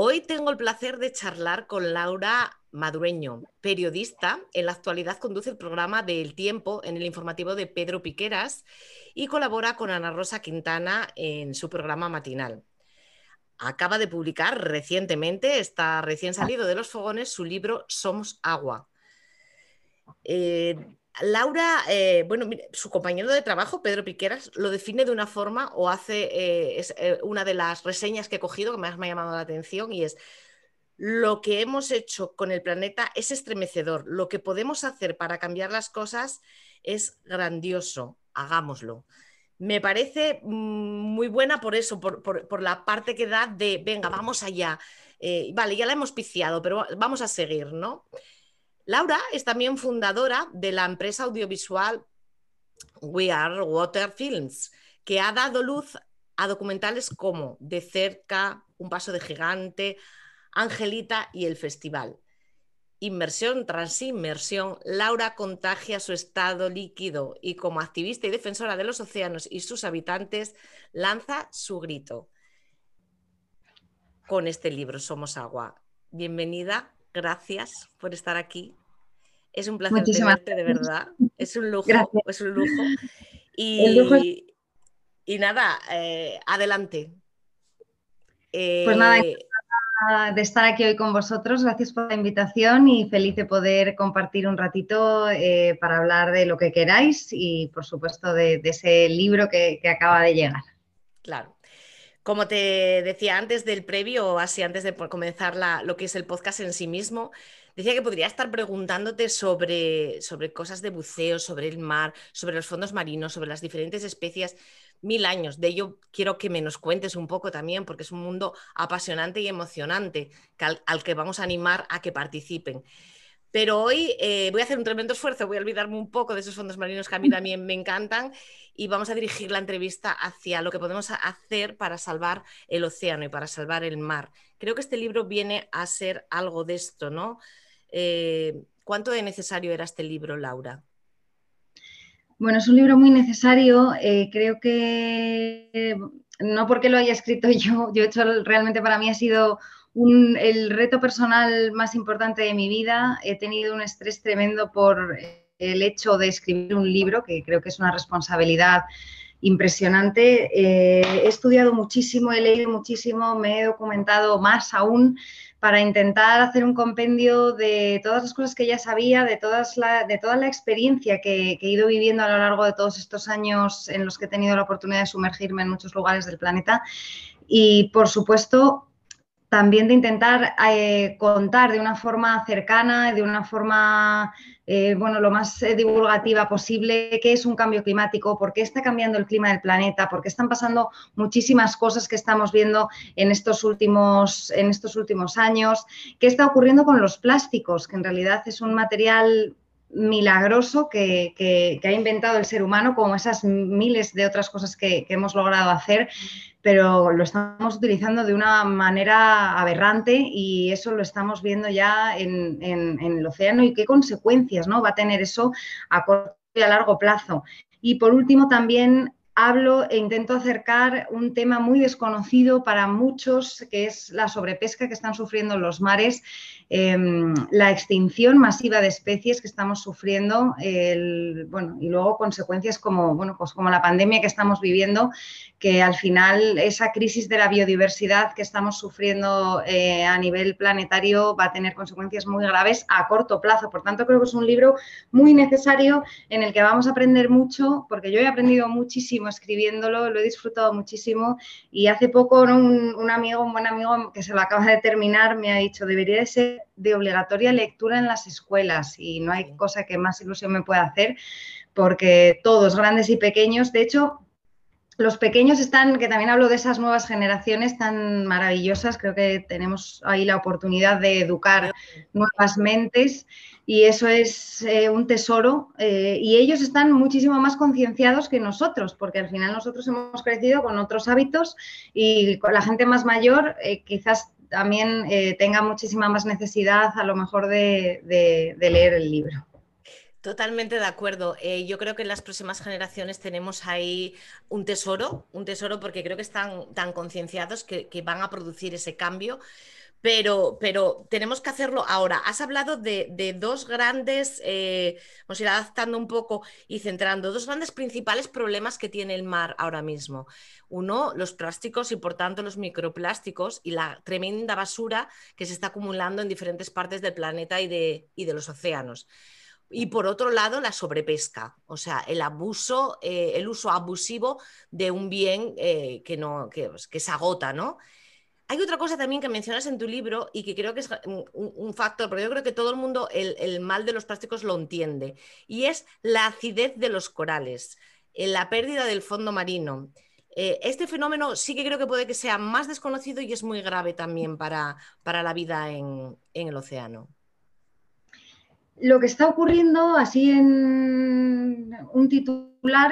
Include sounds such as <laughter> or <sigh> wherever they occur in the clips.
Hoy tengo el placer de charlar con Laura Madureño, periodista. En la actualidad conduce el programa del Tiempo en el informativo de Pedro Piqueras y colabora con Ana Rosa Quintana en su programa matinal. Acaba de publicar recientemente, está recién salido de los fogones, su libro Somos Agua. Eh, Laura, eh, bueno, su compañero de trabajo, Pedro Piqueras, lo define de una forma o hace eh, eh, una de las reseñas que he cogido que más me ha llamado la atención y es lo que hemos hecho con el planeta es estremecedor. Lo que podemos hacer para cambiar las cosas es grandioso. Hagámoslo. Me parece mm, muy buena por eso, por, por la parte que da de, venga, vamos allá. vale, ya la hemos piciado, pero vamos a seguir, ¿no? Laura es también fundadora de la empresa audiovisual We Are Water Films, que ha dado luz a documentales como De cerca, Un paso de gigante, Angelita y El Festival. Inmersión tras inmersión, Laura contagia su estado líquido y como activista y defensora de los océanos y sus habitantes, lanza su grito. Con este libro, Somos Agua. Bienvenida, gracias por estar aquí. Es un placer tenerte, de verdad. Es un lujo, es un lujo. Y, y nada, eh, adelante. pues nada, eh, de estar aquí hoy con vosotros. Gracias por la invitación y feliz de poder compartir un ratito eh, para hablar de lo que queráis y, por supuesto, de, ese libro que, acaba de llegar. Claro. Como te decía antes del previo, así antes de comenzar lo que es el podcast en sí mismo, Decía que podría estar preguntándote sobre, sobre cosas de buceo, sobre el mar, sobre los fondos marinos, sobre las diferentes especies mil años. De ello quiero que me nos cuentes un poco también, porque es un mundo apasionante y emocionante al, que vamos a animar a que participen. Pero hoy eh, voy a hacer un tremendo esfuerzo, voy a olvidarme un poco de esos fondos marinos que a mí también me encantan y vamos a dirigir la entrevista hacia lo que podemos hacer para salvar el océano y para salvar el mar. Creo que este libro viene a ser algo de esto, ¿no? Eh, ¿Cuánto de necesario era este libro, Laura? Bueno, es un libro muy necesario. Eh, creo que no porque lo haya escrito <laughs> yo, yo he hecho realmente para mí ha sido el reto personal más importante de mi vida. He tenido un estrés tremendo por el hecho de escribir un libro, que creo que es una responsabilidad impresionante. Eh, he estudiado muchísimo, he leído muchísimo, me he documentado más aún para intentar hacer un compendio de todas las cosas que ya sabía, de, todas la, de toda la experiencia que, he ido viviendo a lo largo de todos estos años en los que he tenido la oportunidad de sumergirme en muchos lugares del planeta. Y, por supuesto, también de intentar eh, contar de una forma cercana, de una forma, eh, bueno, lo más eh, divulgativa posible, qué es un cambio climático, por qué está cambiando el clima del planeta, por qué están pasando muchísimas cosas que estamos viendo en estos últimos, en estos últimos años, qué está ocurriendo con los plásticos, que en realidad es un material milagroso que, ha inventado el ser humano, como esas miles de otras cosas que, hemos logrado hacer, pero lo estamos utilizando de una manera aberrante y eso lo estamos viendo ya en, el océano y qué consecuencias ¿no? va a tener eso a corto y a largo plazo. Y por último, también hablo e intento acercar un tema muy desconocido para muchos, que es la sobrepesca que están sufriendo los mares Em, la extinción masiva de especies que estamos sufriendo, bueno, y luego consecuencias como, bueno, pues como la pandemia que estamos viviendo, que al final esa crisis de la biodiversidad que estamos sufriendo eh, a nivel planetario va a tener consecuencias muy graves a corto plazo. Por tanto, creo que es un libro muy necesario en el que vamos a aprender mucho, porque yo he aprendido muchísimo escribiéndolo, lo he disfrutado muchísimo y hace poco un, un amigo, un buen amigo que se lo acaba de terminar, me ha dicho, debería de ser de obligatoria lectura en las escuelas y no hay cosa que más ilusión me pueda hacer porque todos, grandes y pequeños, de hecho, los pequeños están, que también hablo de esas nuevas generaciones tan maravillosas, creo que tenemos ahí la oportunidad de educar nuevas mentes y eso es eh, un tesoro eh, y ellos están muchísimo más concienciados que nosotros, porque al final nosotros hemos crecido con otros hábitos y con la gente más mayor eh, quizás también tenga muchísima más necesidad a lo mejor de leer el libro. Totalmente de acuerdo. Eh, yo creo que en las próximas generaciones tenemos ahí un tesoro, un tesoro porque creo que están tan concienciados que, van a producir ese cambio. Pero, pero, tenemos que hacerlo ahora. Has hablado de, dos grandes, eh, vamos a ir adaptando un poco y centrando, dos grandes principales problemas que tiene el mar ahora mismo. Uno, los plásticos y por tanto los microplásticos y la tremenda basura que se está acumulando en diferentes partes del planeta y de, y de los océanos. Y por otro lado, la sobrepesca, o sea, el abuso, eh, el uso abusivo de un bien eh, que, no, pues, que, se agota, ¿no? Hay otra cosa también que mencionas en tu libro y que creo que es un, factor, porque yo creo que todo el mundo el, mal de los plásticos lo entiende, y es la acidez de los corales, eh, la pérdida del fondo marino. este fenómeno sí que creo que puede que sea más desconocido y es muy grave también para, para la vida en el océano. Lo que está ocurriendo así en un titular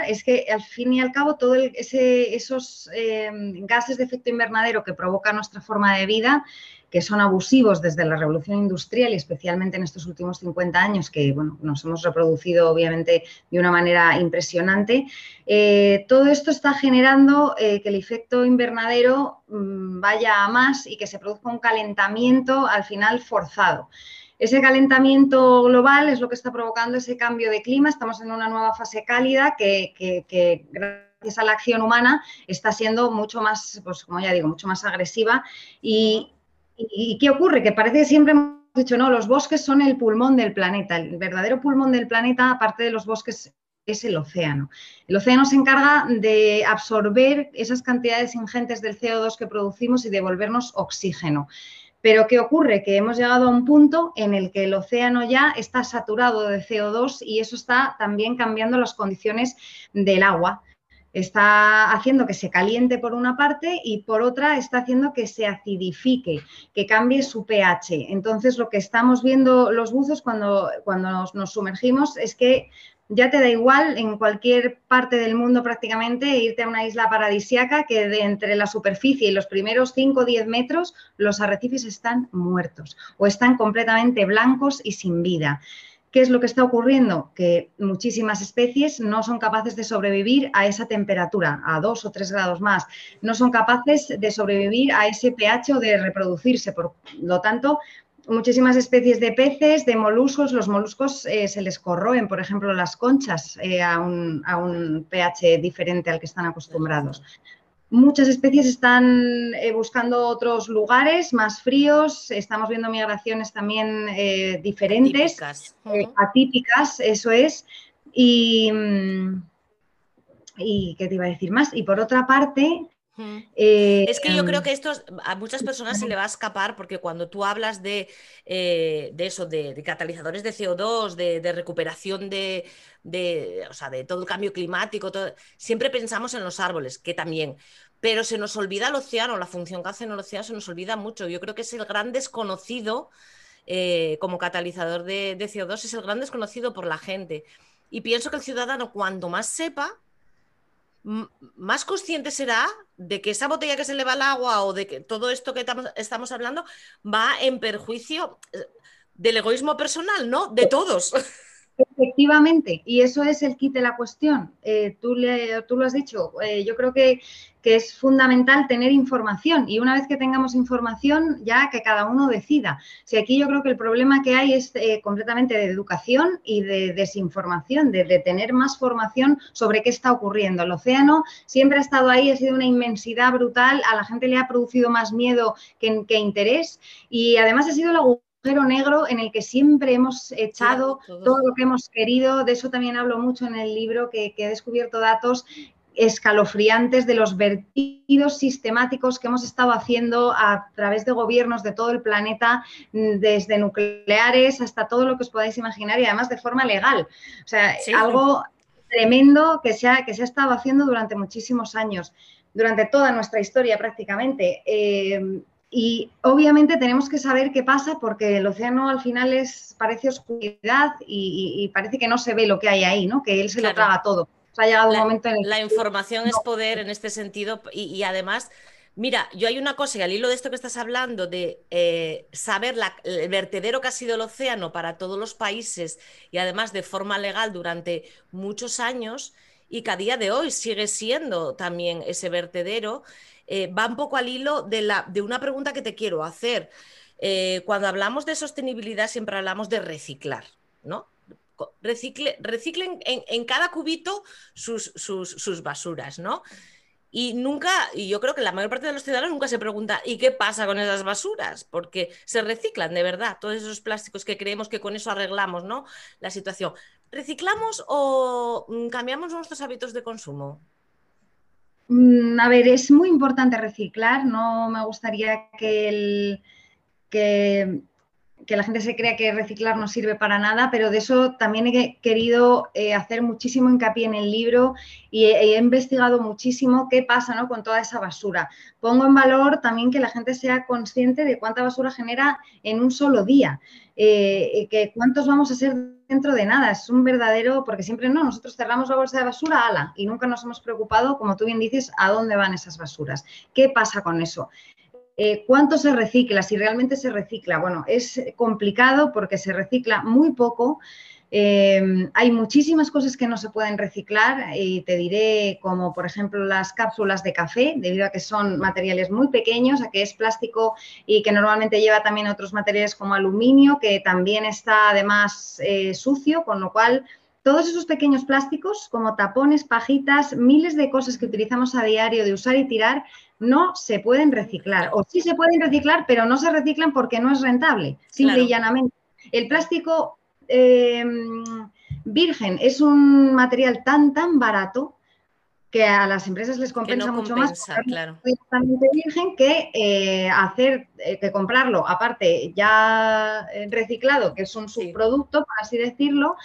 es que al fin y al cabo todos esos eh, gases de efecto invernadero que provoca nuestra forma de vida, que son abusivos desde la revolución industrial y especialmente en estos últimos 50 años que bueno, nos hemos reproducido obviamente de una manera impresionante, eh, todo esto está generando eh, que el efecto invernadero mm, vaya a más y que se produzca un calentamiento al final forzado. Ese calentamiento global es lo que está provocando ese cambio de clima. Estamos en una nueva fase cálida que, gracias a la acción humana está siendo mucho más, pues como ya digo, mucho más agresiva. Y, qué ocurre? Que parece que siempre hemos dicho, no, los bosques son el pulmón del planeta. El verdadero pulmón del planeta, aparte de los bosques, es el océano. El océano se encarga de absorber esas cantidades ingentes del CO2 que producimos y devolvernos oxígeno. Pero ¿qué ocurre? Que hemos llegado a un punto en el que el océano ya está saturado de CO2 y eso está también cambiando las condiciones del agua. Está haciendo que se caliente por una parte y por otra está haciendo que se acidifique, que cambie su pH. Entonces, lo que estamos viendo los buzos cuando, cuando nos, nos sumergimos es que ya te da igual en cualquier parte del mundo prácticamente irte a una isla paradisiaca que de entre la superficie y los primeros 5 o 10 metros los arrecifes están muertos o están completamente blancos y sin vida. ¿Qué es lo que está ocurriendo? Que muchísimas especies no son capaces de sobrevivir a esa temperatura, a 2 o 3 grados más. No son capaces de sobrevivir a ese pH o de reproducirse. Por lo tanto, muchísimas especies de peces, de moluscos. Los moluscos eh, se les corroen, por ejemplo, las conchas eh, a, un, pH diferente al que están acostumbrados. Muchas especies están eh, buscando otros lugares más fríos. Estamos viendo migraciones también diferentes, atípicas. eso es. Y, y, ¿qué te iba a decir más? Y por otra parte, eh, es que yo creo em, que esto a muchas personas se le va a escapar porque cuando tú hablas de, eh, eso, de, catalizadores de CO2, de, recuperación de, de, de todo el cambio climático, siempre pensamos en los árboles, que también, pero se nos olvida el océano, la función que hace en el océano se nos olvida mucho. Yo creo que es el gran desconocido eh, como catalizador de, CO2, es el gran desconocido por la gente. Y pienso que el ciudadano, cuando más sepa, más consciente será de que esa botella que se le va al agua o de que todo esto que estamos hablando va en perjuicio eh, del egoísmo personal, ¿no? De todos. <laughs> Efectivamente, y eso es el kit de la cuestión. Eh, tú, tú, lo has dicho, eh, yo creo que, es fundamental tener información y una vez que tengamos información ya que cada uno decida. Si aquí yo creo que el problema que hay es eh, completamente de educación y de desinformación, de, tener más formación sobre qué está ocurriendo. El océano siempre ha estado ahí, ha sido una inmensidad brutal, a la gente le ha producido más miedo que, que interés y además ha sido la negro en el que siempre hemos echado todo lo que hemos querido. De eso también hablo mucho en el libro, que, he descubierto datos escalofriantes de los vertidos sistemáticos que hemos estado haciendo a través de gobiernos de todo el planeta, desde nucleares hasta todo lo que os podáis imaginar y además de forma legal. O sea, algo tremendo que se, ha, que se ha estado haciendo durante muchísimos años, durante toda nuestra historia prácticamente. Eh, y obviamente tenemos que saber qué pasa porque el océano al final es, parece oscuridad y, parece que no se ve lo que hay ahí, ¿no? Que él se lo traga todo. ha llegado la, un momento en el La información es poder en este sentido y, además, mira, yo hay una cosa y al hilo de esto que estás hablando, de eh, saber el vertedero que ha sido el océano para todos los países y además de forma legal durante muchos años y que a día de hoy sigue siendo también ese vertedero. Eh, va un poco al hilo de, una pregunta que te quiero hacer. Eh, cuando hablamos de sostenibilidad siempre hablamos de reciclar, ¿no? Recicle, reciclen en, cada cubito sus, sus, basuras, ¿no? Y nunca, y yo creo que la mayor parte de los ciudadanos nunca se pregunta, ¿y qué pasa con esas basuras? Porque se reciclan de verdad todos esos plásticos que creemos que con eso arreglamos, ¿no? La situación. ¿Reciclamos o mm, cambiamos nuestros hábitos de consumo? Mm, a ver, es muy importante reciclar, no me gustaría que, el, que, la gente se crea que reciclar no sirve para nada, pero de eso también he querido eh, hacer muchísimo hincapié en el libro y he, investigado muchísimo qué pasa con toda esa basura. Pongo en valor también que la gente sea consciente de cuánta basura genera en un solo día. Eh, que cuántos vamos a ser dentro de nada. Es un verdadero, porque siempre no, nosotros cerramos la bolsa de basura, ala, y nunca nos hemos preocupado, como tú bien dices, a dónde van esas basuras. ¿Qué pasa con eso? Eh, ¿Cuánto se recicla? Si realmente se recicla. Bueno, es complicado porque se recicla muy poco. Em, hay muchísimas cosas que no se pueden reciclar y te diré como por ejemplo las cápsulas de café, debido a que son materiales muy pequeños, a que es plástico y que normalmente lleva también otros materiales como aluminio, que también está además eh, sucio, con lo cual todos esos pequeños plásticos como tapones, pajitas, miles de cosas que utilizamos a diario de usar y tirar, no se pueden reciclar. O sí se pueden reciclar, pero no se reciclan porque no es rentable, simple y llanamente. El plástico Em, virgen es un material tan, tan barato que a las empresas les compensa mucho más claro. virgen que eh, hacer eh, que comprarlo aparte ya eh, reciclado que es un subproducto por así decirlo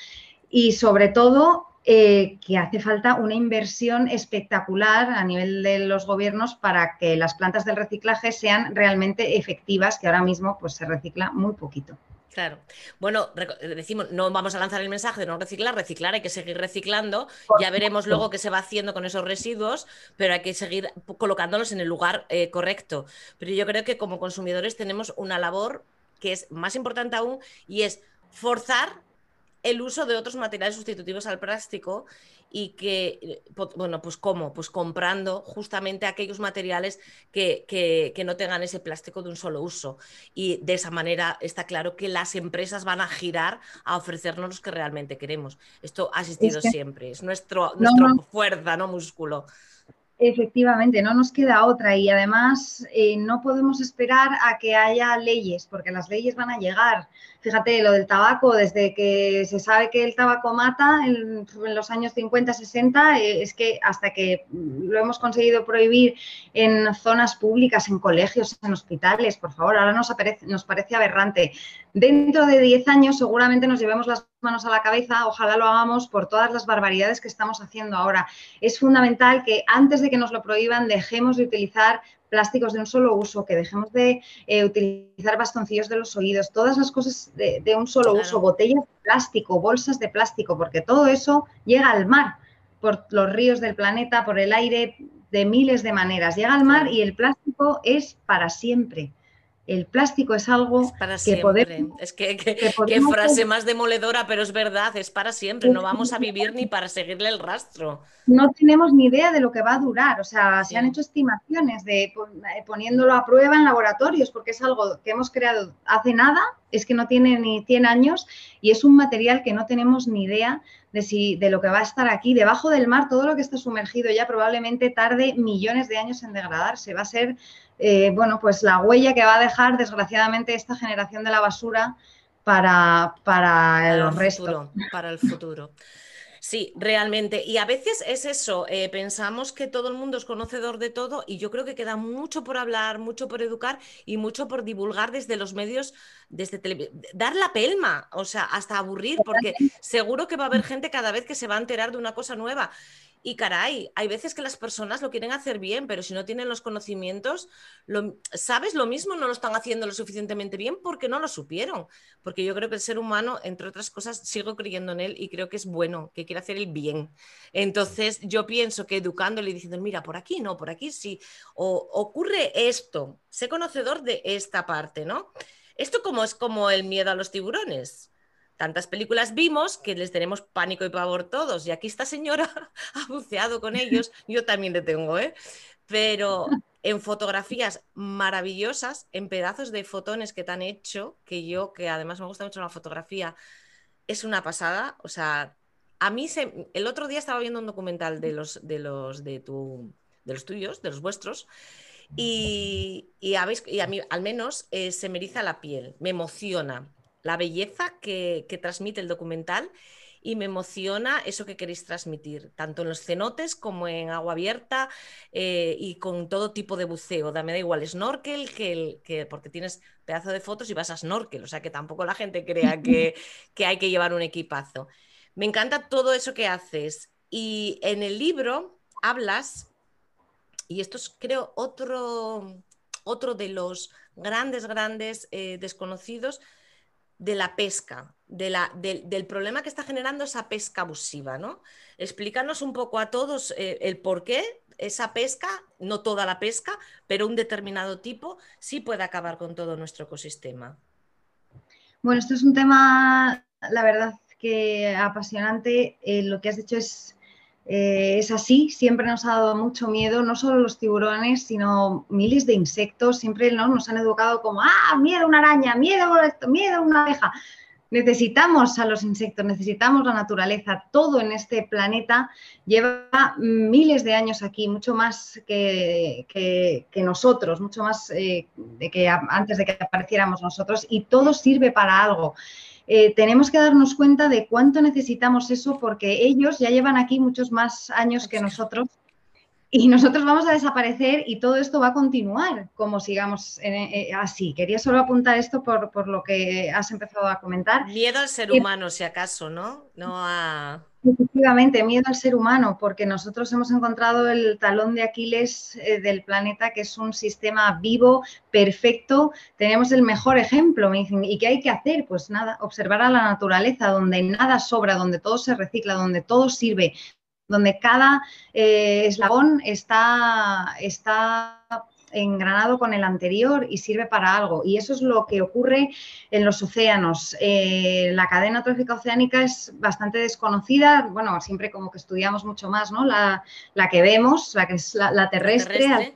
y sobre todo que hace falta una inversión espectacular a nivel de los gobiernos para que las plantas del reciclaje sean realmente efectivas que ahora mismo pues se recicla muy poquito Claro. Bueno, decimos, no vamos a lanzar el mensaje de no reciclar, reciclar, hay que seguir reciclando. ya veremos luego qué se va haciendo con esos residuos, pero hay que seguir colocándolos en el lugar eh, correcto. Pero yo creo que como consumidores tenemos una labor que es más importante aún y es forzar el uso de otros materiales sustitutivos al plástico y que, eh, bueno, pues cómo, pues comprando justamente aquellos materiales que, no tengan ese plástico de un solo uso. Y de esa manera está claro que las empresas van a girar a ofrecernos lo que realmente queremos. Esto ha existido siempre, es nuestro, fuerza, no músculo. Efectivamente, no nos queda otra y además eh, no podemos esperar a que haya leyes, porque las leyes van a llegar. Fíjate, lo del tabaco, desde que se sabe que el tabaco mata en, los años 50, 60, eh, es que hasta que lo hemos conseguido prohibir en zonas públicas, en colegios, en hospitales, por favor, ahora nos, nos parece aberrante. Dentro de 10 años seguramente nos llevemos las manos a la cabeza, ojalá lo hagamos por todas las barbaridades que estamos haciendo ahora. Es fundamental que antes de que nos lo prohíban dejemos de utilizar plásticos de un solo uso, que dejemos de eh, utilizar bastoncillos de los oídos, todas las cosas de, un solo uso, botellas de plástico, bolsas de plástico, porque todo eso llega al mar por los ríos del planeta, por el aire, de miles de maneras. Llega al mar y el plástico es para siempre el plástico es algo para que podemos... Es que, qué frase más demoledora, pero es verdad, es para siempre. No vamos a vivir ni para seguirle el rastro. No tenemos ni idea de lo que va a durar. O sea, se han hecho estimaciones de eh, poniéndolo a prueba en laboratorios, porque es algo que hemos creado hace nada, es que no tiene ni 100 años y es un material que no tenemos ni idea de, si, de lo que va a estar aquí. Debajo del mar, todo lo que está sumergido ya probablemente tarde millones de años en degradarse. Va a ser eh, bueno, pues la huella que va a dejar, desgraciadamente, esta generación de la basura para, para, el, resto. para el futuro. Sí, realmente. Y a veces es eso, eh, pensamos que todo el mundo es conocedor de todo y yo creo que queda mucho por hablar, mucho por educar y mucho por divulgar desde los medios, desde dar la pelma, o sea, hasta aburrir, porque seguro que va a haber gente cada vez que se va a enterar de una cosa nueva. Y caray, hay veces que las personas lo quieren hacer bien, pero si no tienen los conocimientos, lo, ¿sabes? Lo mismo no lo están haciendo lo suficientemente bien porque no lo supieron. Porque yo creo que el ser humano, entre otras cosas, sigo creyendo en él y creo que es bueno, que quiere hacer el bien. Entonces, yo pienso que educándole y diciendo, mira, por aquí no, por aquí sí, o ocurre esto, sé conocedor de esta parte, ¿no? Esto como es como el miedo a los tiburones tantas películas vimos que les tenemos pánico y pavor todos. Y aquí esta señora <laughs> ha buceado con ellos, yo también le tengo, ¿eh? Pero en fotografías maravillosas, en pedazos de fotones que te han hecho, que yo, que además me gusta mucho la fotografía, es una pasada. O sea, a mí se... el otro día estaba viendo un documental de los de los de tu de los tuyos, de los vuestros, y, y, y a mí al menos eh, se me eriza la piel, me emociona la belleza que, transmite el documental y me emociona eso que queréis transmitir, tanto en los cenotes como en agua abierta eh, y con todo tipo de buceo. me da igual snorkel, que, que, porque tienes pedazo de fotos y vas a snorkel, o sea que tampoco la gente crea que, <laughs> que hay que llevar un equipazo. Me encanta todo eso que haces. Y en el libro hablas, y esto es creo otro, otro de los grandes, grandes eh, desconocidos, de la pesca, de la, del problema que está generando esa pesca abusiva, ¿no? Explícanos un poco a todos eh, el por qué esa pesca, no toda la pesca, pero un determinado tipo, sí puede acabar con todo nuestro ecosistema. Bueno, esto es un tema, la verdad, que apasionante. Eh, lo que has dicho es eh, es así, siempre nos ha dado mucho miedo, no solo los tiburones, sino miles de insectos, siempre ¿no? nos han educado como, ah, miedo a una araña, miedo a esto, miedo a una abeja. Necesitamos a los insectos, necesitamos la naturaleza, todo en este planeta lleva miles de años aquí, mucho más que, nosotros, mucho más eh, de que antes de que apareciéramos nosotros, y todo sirve para algo. Eh, tenemos que darnos cuenta de cuánto necesitamos eso porque ellos ya llevan aquí muchos más años que nosotros y nosotros vamos a desaparecer y todo esto va a continuar como sigamos eh, así. Quería solo apuntar esto por, lo que has empezado a comentar. Miedo al ser humano, si acaso, ¿no? No a... Efectivamente, miedo al ser humano, porque nosotros hemos encontrado el talón de Aquiles eh, del planeta, que es un sistema vivo, perfecto. Tenemos el mejor ejemplo. Me dicen, ¿y qué hay que hacer? Pues nada, observar a la naturaleza, donde nada sobra, donde todo se recicla, donde todo sirve, donde cada eh, eslabón está, está engranado con el anterior y sirve para algo. Y eso es lo que ocurre en los océanos. Eh, la cadena trófica oceánica es bastante desconocida, bueno, siempre como que estudiamos mucho más, ¿no? La, que vemos, la que es la, terrestre,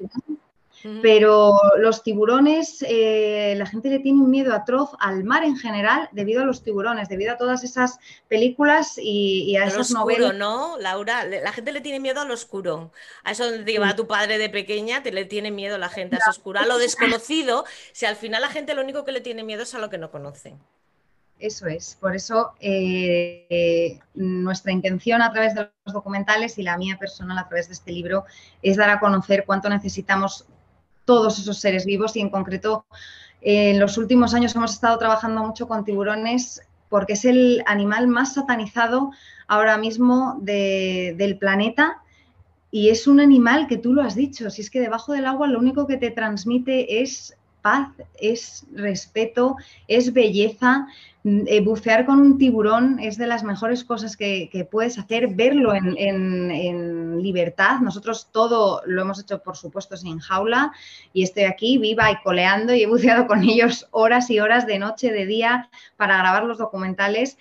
pero los tiburones, eh, la gente le tiene un miedo atroz al mar en general debido a los tiburones, debido a todas esas películas y, a esas oscuro, ¿no, Laura? La gente le tiene miedo al oscuro. A eso donde te lleva tu padre de pequeña, te le tiene miedo la gente a eso oscuro. A lo desconocido, si al final la gente lo único que le tiene miedo es a lo que no conoce. Eso es, por eso eh, nuestra intención a través de los documentales y la mía personal a través de este libro es dar a conocer cuánto necesitamos todos esos seres vivos y en concreto en los últimos años hemos estado trabajando mucho con tiburones porque es el animal más satanizado ahora mismo del planeta y es un animal que tú lo has dicho, si es que debajo del agua lo único que te transmite es paz, es respeto, es belleza. Mm, eh, bucear con un tiburón es de las mejores cosas que, puedes hacer, verlo en, libertad. Nosotros todo lo hemos hecho, por supuesto, sin jaula y estoy aquí viva y coleando y he buceado con <laughs> ellos horas y horas de noche, de día, para grabar los documentales.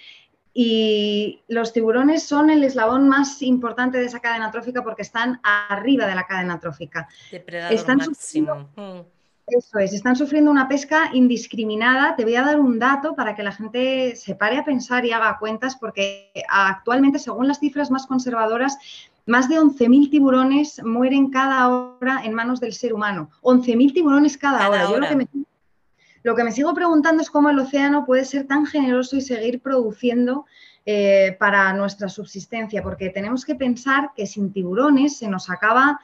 Y los tiburones son el eslabón más importante de esa cadena trófica porque están arriba de la cadena trófica. están máximo. Eso es, están sufriendo una pesca indiscriminada. Te voy a dar un dato para que la gente se pare a pensar y haga cuentas, porque actualmente, según las cifras más conservadoras, más de 11.000 tiburones mueren cada hora en manos del ser humano. 11.000 tiburones cada, hora. Yo lo que, me, lo que me sigo preguntando es cómo el océano puede ser tan generoso y seguir produciendo eh, para nuestra subsistencia, porque tenemos que pensar que sin tiburones se nos acaba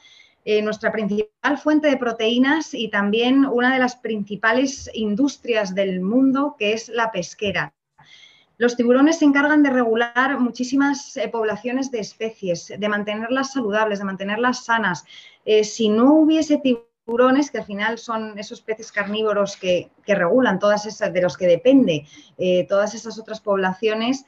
eh, nuestra principal fuente de proteínas y también una de las principales industrias del mundo, que es la pesquera. Los tiburones se encargan de regular muchísimas eh, poblaciones de especies, de mantenerlas saludables, de mantenerlas sanas. si no hubiese tiburones, que al final son esos peces carnívoros que, regulan todas esas, de los que depende todas esas otras poblaciones,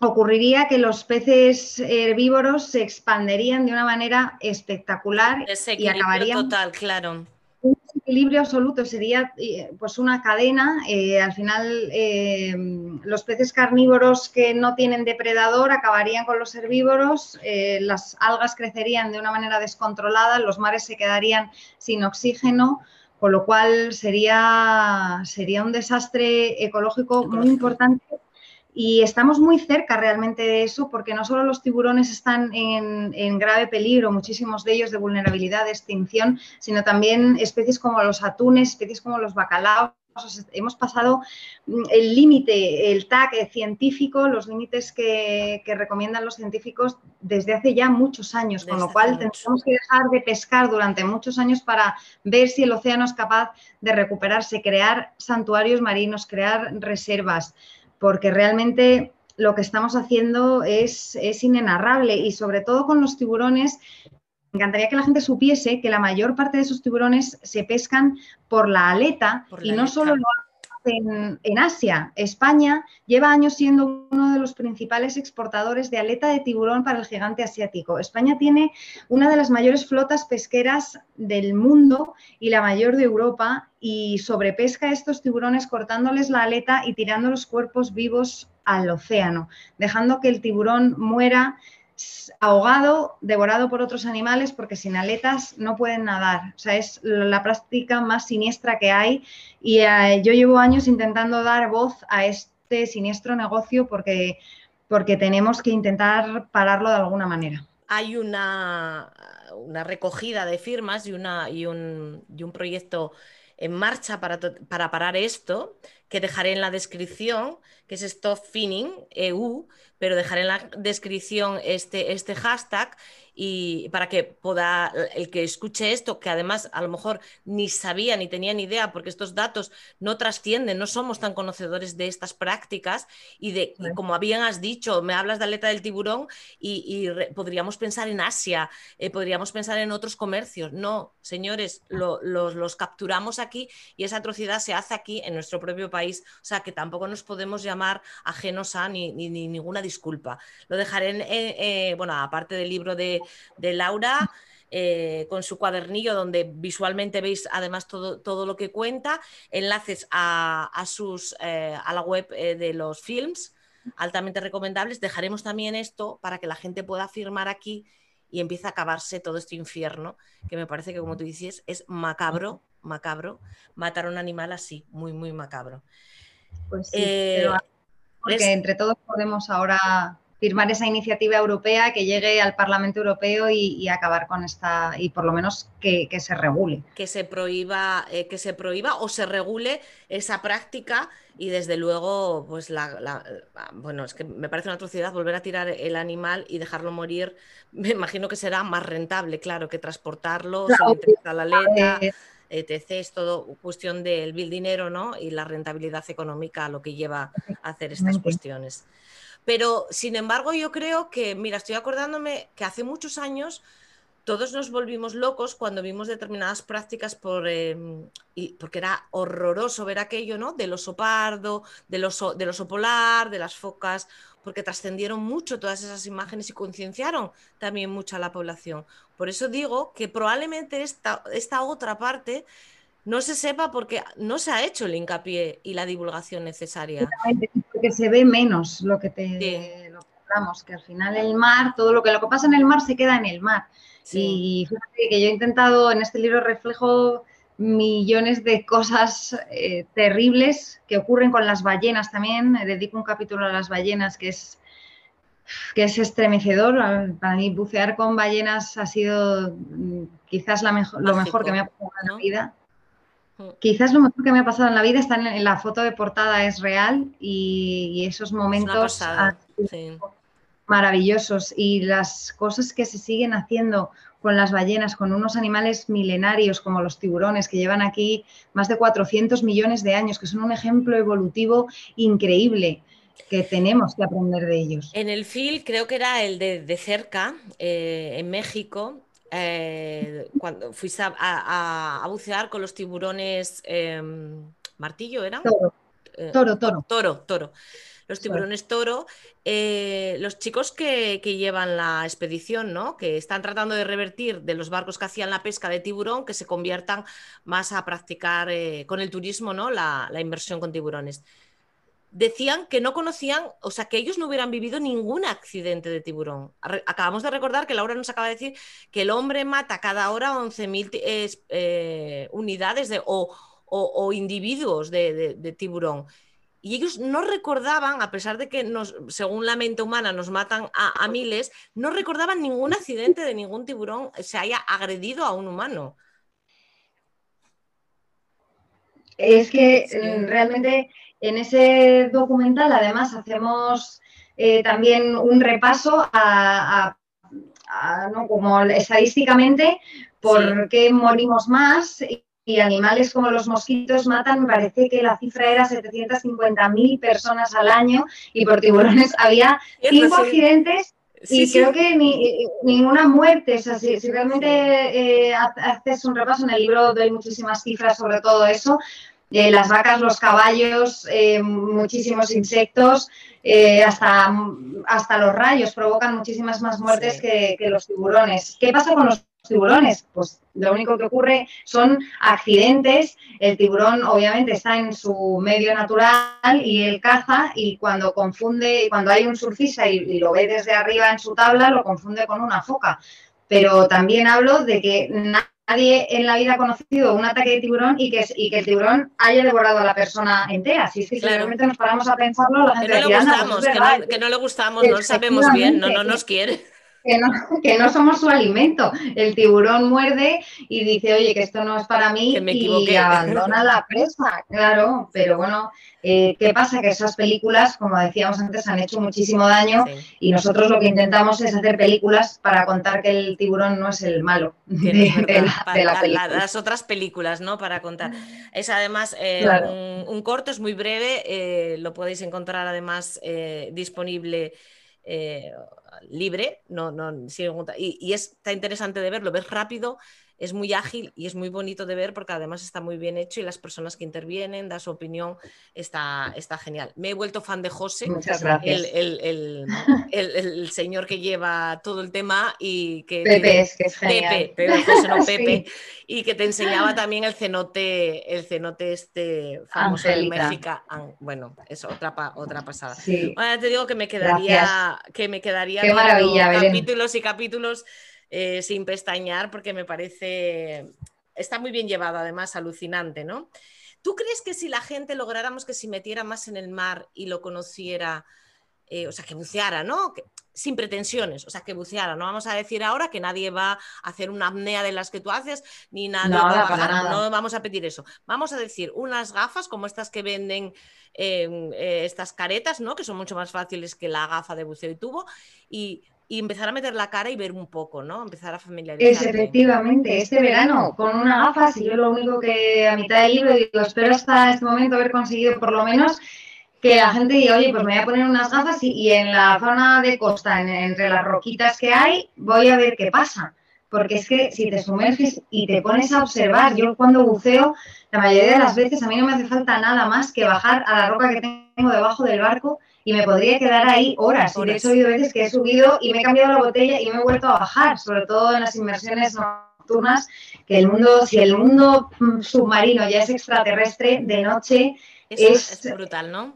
ocurriría que los peces herbívoros se expanderían de una manera espectacular y acabarían total, claro. Un equilibrio absoluto sería eh, pues una cadena. Eh, al final, eh, los peces carnívoros que no tienen depredador acabarían con los herbívoros, las algas crecerían de una manera descontrolada, los mares se quedarían sin oxígeno, con lo cual sería, sería un desastre ecológico muy importante y estamos muy cerca realmente de eso porque no solo los tiburones están en, grave peligro, muchísimos de ellos de vulnerabilidad, de extinción, sino también especies como los atunes, especies como los bacalaos. Hemos pasado mm, el límite, el TAC científico, los límites que, recomiendan los científicos desde hace ya muchos años, con lo cual tenemos que dejar de pescar durante muchos años para ver si el océano es capaz de recuperarse, crear santuarios marinos, crear reservas porque realmente lo que estamos haciendo es, es inenarrable y sobre todo con los tiburones me encantaría que la gente supiese que la mayor parte de esos tiburones se pescan por la aleta y no solo lo en, Asia. España lleva años siendo uno de los principales exportadores de aleta de tiburón para el gigante asiático. España tiene una de las mayores flotas pesqueras del mundo y la mayor de Europa y sobrepesca estos tiburones cortándoles la aleta y tirando los cuerpos vivos al océano, dejando que el tiburón muera ahogado, devorado por otros animales, porque sin aletas no pueden nadar. O sea, es la práctica más siniestra que hay y eh, yo llevo años intentando dar voz a este siniestro negocio porque, porque tenemos que intentar pararlo de alguna manera. Hay una, una recogida de firmas y, una, y, un, y un proyecto en marcha para, para, parar esto, que dejaré en la descripción, que es Stop Finning EU, pero dejaré en la descripción este, este hashtag y para que pueda el que escuche esto, que además a lo mejor ni sabía ni tenía ni idea, porque estos datos no trascienden, no somos tan conocedores de estas prácticas y de, como bien has dicho, me hablas de aleta del tiburón y, podríamos pensar en Asia, eh, podríamos pensar en otros comercios. No, señores, los, capturamos aquí y esa atrocidad se hace aquí en nuestro propio país, o sea que tampoco nos podemos llamar ajenos a ni, ni, ninguna disculpa. Lo dejaré en, eh, bueno, aparte del libro de de, Laura. Eh, con su cuadernillo donde visualmente veis además todo, todo lo que cuenta, enlaces a, sus, eh, a la web eh, de los films, altamente recomendables. Dejaremos también esto para que la gente pueda firmar aquí y empiece a acabarse todo este infierno, que me parece que como tú dices es macabro, macabro, matar a un animal así, muy, muy macabro. Pues sí, porque entre todos podemos ahora firmar esa iniciativa europea que llegue al Parlamento Europeo y, acabar con esta, y por lo menos que, se regule. Que se prohíba, eh, que se prohíba o se regule esa práctica y desde luego, pues la, bueno, es que me parece una atrocidad volver a tirar el animal y dejarlo morir. <laughs> Me imagino que será más rentable, claro, que transportarlo, a la aleta. etc. Es todo cuestión del bill dinero, ¿no? Y la rentabilidad económica lo que lleva a hacer estas cuestiones. Pero, sin embargo, yo creo que, mira, estoy acordándome que hace muchos años todos nos volvimos locos cuando vimos determinadas prácticas por, em, y, porque era horroroso ver aquello, ¿no? Del oso pardo, del oso, del oso polar, de las focas, porque trascendieron mucho todas esas imágenes y concienciaron también mucho a la población. Por eso digo que probablemente esta, esta otra parte no se sepa porque no se ha hecho el hincapié y la divulgación necesaria. Porque se ve menos lo que te hablamos, que al final el mar, todo lo que, lo que pasa en el mar se queda en el mar. Y fíjate que yo he intentado, en este libro reflejo millones de cosas eh, terribles que ocurren con las ballenas también. Dedico un capítulo a las ballenas que es que es estremecedor. Para mí bucear con ballenas ha sido mm, quizás la mejor, lo mejor que me ha pasado en la vida Quizás lo mejor que me ha pasado en la vida está en, la foto de portada, es real y, esos momentos maravillosos. Y las cosas que se siguen haciendo con las ballenas, con unos animales milenarios como los tiburones que llevan aquí más de 400 millones de años, que son un ejemplo evolutivo increíble que tenemos que aprender de ellos. En el film creo que era el de, cerca, eh, en México, eh, cuando fuiste a, bucear con los tiburones em, martillo, ¿era? Toro, eh, toro, toro. Toro, toro. Los tiburones toro, eh, los chicos que, llevan la expedición, ¿no? Que están tratando de revertir de los barcos que hacían la pesca de tiburón, que se conviertan más a practicar con el turismo, ¿no? la inversión con tiburones decían que no conocían, o sea, que ellos no hubieran vivido ningún accidente de tiburón. Acabamos de recordar que Laura nos acaba de decir que el hombre mata cada hora 11.000 eh, unidades de, o, individuos de, tiburón. Y ellos no recordaban, a pesar de que nos, según la mente humana nos matan a, a miles, no recordaban ningún accidente de ningún tiburón se haya agredido a un humano. Es que mm, realmente en ese documental, además, hacemos eh, también un repaso a, como estadísticamente por qué morimos más y animales como los mosquitos matan, parece que la cifra era 750.000 personas al año y por tiburones <laughs> había cinco accidentes y creo que ni, ninguna muerte. O sea, si, realmente eh, haces un repaso en el libro, doy muchísimas cifras sobre todo eso, eh, las vacas, los caballos, eh, muchísimos insectos, eh, hasta, hasta los rayos provocan muchísimas más muertes que, los tiburones. ¿Qué pasa con los tiburones? Pues lo único que ocurre son accidentes. El tiburón obviamente está en su medio natural y él caza y cuando confunde, cuando hay un surfista y, y lo ve desde arriba en su tabla, lo confunde con una foca. Pero también hablo de que nadie en la vida ha conocido un ataque de tiburón y que, y que el tiburón haya devorado a la persona entera. Si es que realmente nos paramos a pensarlo, la gente que no le gustamos, que, no, que no, le gustamos, no lo sabemos bien, no, no nos quiere <laughs> que no, somos su alimento. El tiburón muerde y dice, oye, que esto no es para mí y abandona la presa, claro. Pero bueno, eh, ¿qué pasa? Que esas películas, como decíamos antes, han hecho muchísimo daño y nosotros lo que intentamos es hacer películas para contar que el tiburón no es el malo de, la, película. las otras películas, ¿no? Para contar. Es además eh, un, corto, es muy breve, eh, lo podéis encontrar además disponible libre, no, no, y, y está interesante de verlo, ves rápido, es muy ágil y es muy bonito de ver porque además está muy bien hecho y las personas que intervienen, da su opinión, está, está genial. Me he vuelto fan de José, <laughs> el, el, señor que lleva todo el tema y que... Pepe, es que es Pepe, Pepe, José, no <laughs> Pepe, y que te enseñaba también el cenote, el cenote este famoso de México. Bueno, es otra, otra pasada. te digo que me quedaría, que me quedaría capítulos y capítulos eh, sin pestañear porque me parece, está muy bien llevado, además alucinante, ¿no? ¿Tú crees que si la gente lográramos que se metiera más en el mar y lo conociera, eh, o sea, que buceara, ¿no? sin pretensiones, o sea, que buceara. No vamos a decir ahora que nadie va a hacer una apnea de las que tú haces, ni nada, no, vamos a pedir eso. Vamos a decir unas gafas como estas que venden eh, estas caretas, ¿no? Que son mucho más fáciles que la gafa de buceo y tubo, y y empezar a meter la cara y ver un poco, ¿no? Empezar a familiarizarse. Es efectivamente, este verano, con una gafa, si yo lo único que a mitad del libro digo, espero hasta este momento haber conseguido por lo menos que la gente diga, oye, pues me voy a poner unas gafas y, en la zona de costa, entre las roquitas que hay, voy a ver qué pasa. Porque es que si te sumerges y te pones a observar, yo cuando buceo, la mayoría de las veces a mí no me hace falta nada más que bajar a la roca que tengo debajo del barco y me podría quedar ahí horas. Y de hecho, he habido veces que he subido y me he cambiado la botella y me he vuelto a bajar, sobre todo en las inmersiones nocturnas, que el mundo, si el mundo mm, submarino ya es extraterrestre, de noche es, brutal, ¿no?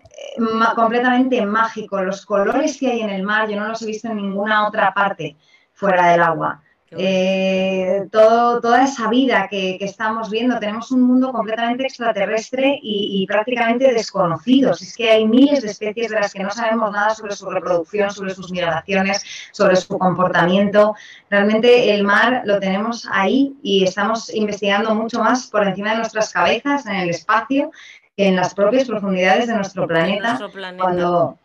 completamente mágico. Los colores que hay en el mar, yo no los he visto en ninguna otra parte fuera del agua. Eh, todo, toda esa vida que, estamos viendo. Tenemos un mundo completamente extraterrestre y, prácticamente desconocido. Es que hay miles de especies de las que no sabemos nada sobre su reproducción, sobre sus migraciones, sobre su comportamiento. Realmente el mar lo tenemos ahí y estamos investigando mucho más por encima de nuestras cabezas, en el espacio, que en las propias profundidades de nuestro planeta. Cuando,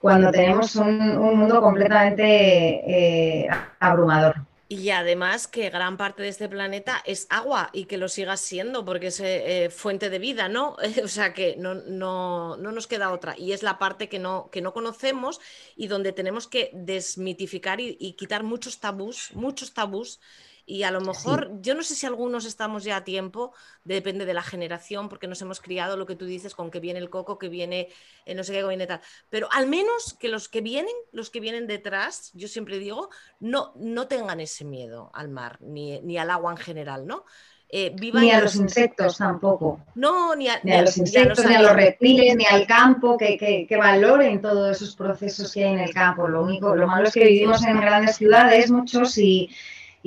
cuando tenemos un, mundo completamente eh, abrumador. Y además que gran parte de este planeta es agua y que lo siga siendo porque es eh, eh, fuente de vida, ¿no? <laughs> o sea que no, no, no, nos queda otra. Y es la parte que no, que no conocemos y donde tenemos que desmitificar y, y quitar muchos tabús, muchos tabús y a lo mejor, yo no sé si algunos estamos ya a tiempo, depende de la generación, porque nos hemos criado lo que tú dices con que viene el coco, que viene eh, no sé qué, que viene tal. Pero al menos que los que vienen, los que vienen detrás, yo siempre digo, no, no tengan ese miedo al mar, ni, ni al agua en general, ¿no? Eh, ni a los insectos tampoco. No, ni a, los insectos, ni a los, reptiles, ni al campo, que, que, que, valoren todos esos procesos que hay en el campo. Lo único, lo malo es que vivimos en grandes ciudades, muchos, y,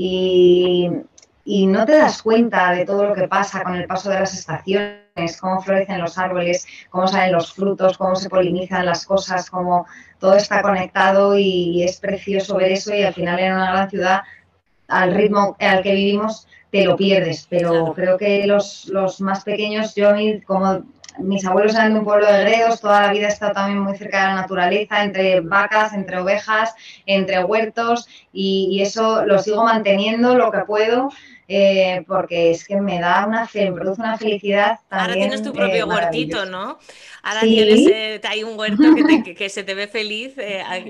y, no te das cuenta de todo lo que pasa con el paso de las estaciones, cómo florecen los árboles, cómo salen los frutos, cómo se polinizan las cosas, cómo todo está conectado y es precioso ver eso y al final en una gran ciudad, al ritmo al que vivimos, te lo pierdes. Pero creo que los, los más pequeños, yo como mis abuelos eran de un pueblo de Gredos, toda la vida he estado también muy cerca de la naturaleza, entre vacas, entre ovejas, entre huertos, y, eso lo sigo manteniendo lo que puedo, eh, porque es que me da una me produce una felicidad. También, Ahora tienes tu propio eh, huertito, ¿no? Ahora tienes, eh, hay un huerto que, <laughs> se te ve feliz.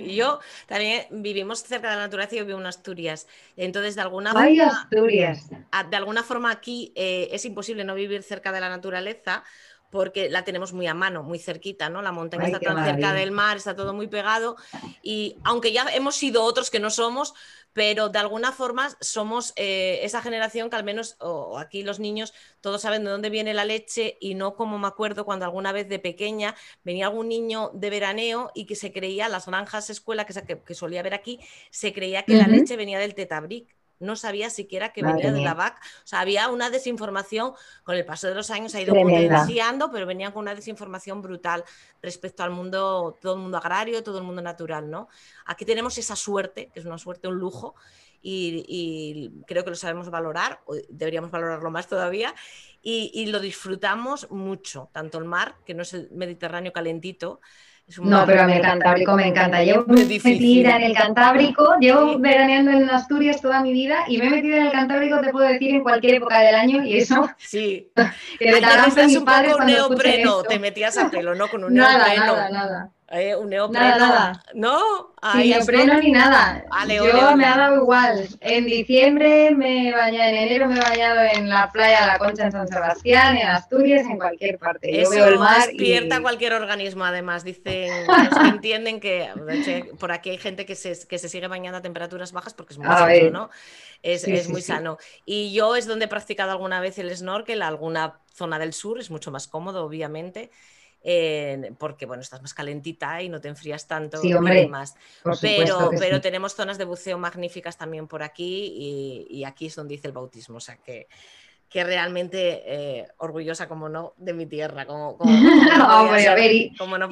yo también vivimos cerca de la naturaleza, yo vivo en Asturias. Entonces, de alguna forma. Asturias. De alguna forma aquí es imposible no vivir cerca de la naturaleza porque la tenemos muy a mano, muy cerquita, ¿no? La montaña está tan cerca del mar, está todo muy pegado y aunque ya hemos sido otros que no somos, pero de alguna forma somos eh, esa generación que al menos, o aquí los niños, todos saben de dónde viene la leche y no como me acuerdo cuando alguna vez de pequeña venía algún niño de veraneo y que se creía, las granjas escuela que, que, solía ver aquí, se creía que la leche venía del tetabric no sabía siquiera que venía de la VAC. O sea, había una desinformación, con el paso de los años ha ido potenciando, pero venían con una desinformación brutal respecto al mundo, todo el mundo agrario, todo el mundo natural, ¿no? Aquí tenemos esa suerte, que es una suerte, un lujo, y, creo que lo sabemos valorar, deberíamos valorarlo más todavía, y, y lo disfrutamos mucho, tanto el mar, que no es el Mediterráneo calentito, no, pero a mí el Cantábrico me encanta. Llevo metida en el Cantábrico, llevo veraneando en Asturias toda mi vida y me he metido en el Cantábrico, te puedo decir, en cualquier época del año y eso. Sí. <laughs> que me un poco neopreno, te metías a pelo, ¿no? Con un <laughs> neopreno. Nada, nada, nada. Eh, un neopreno. Nada, ¿No? Ni neopreno ni nada. Yo me ha dado igual. En diciembre me he bañado, en enero me he bañado en la playa de la Concha en San Sebastián, en Asturias, en cualquier parte. Yo veo el mar. Despierta cualquier organismo, además. Dicen <laughs> los que entienden que por aquí hay gente que se, que se sigue bañando a temperaturas bajas porque es muy sano, ¿no? Es, es muy sano. Y yo es donde he practicado alguna vez el snorkel, alguna zona del sur, es mucho más cómodo, obviamente porque bueno, estás más calentita y no te enfrías tanto sí, hombre, más. Pero, pero tenemos zonas de buceo magníficas también por aquí y, aquí es donde dice el bautismo, o sea que, que realmente eh, orgullosa, como no, de mi tierra. Como, como,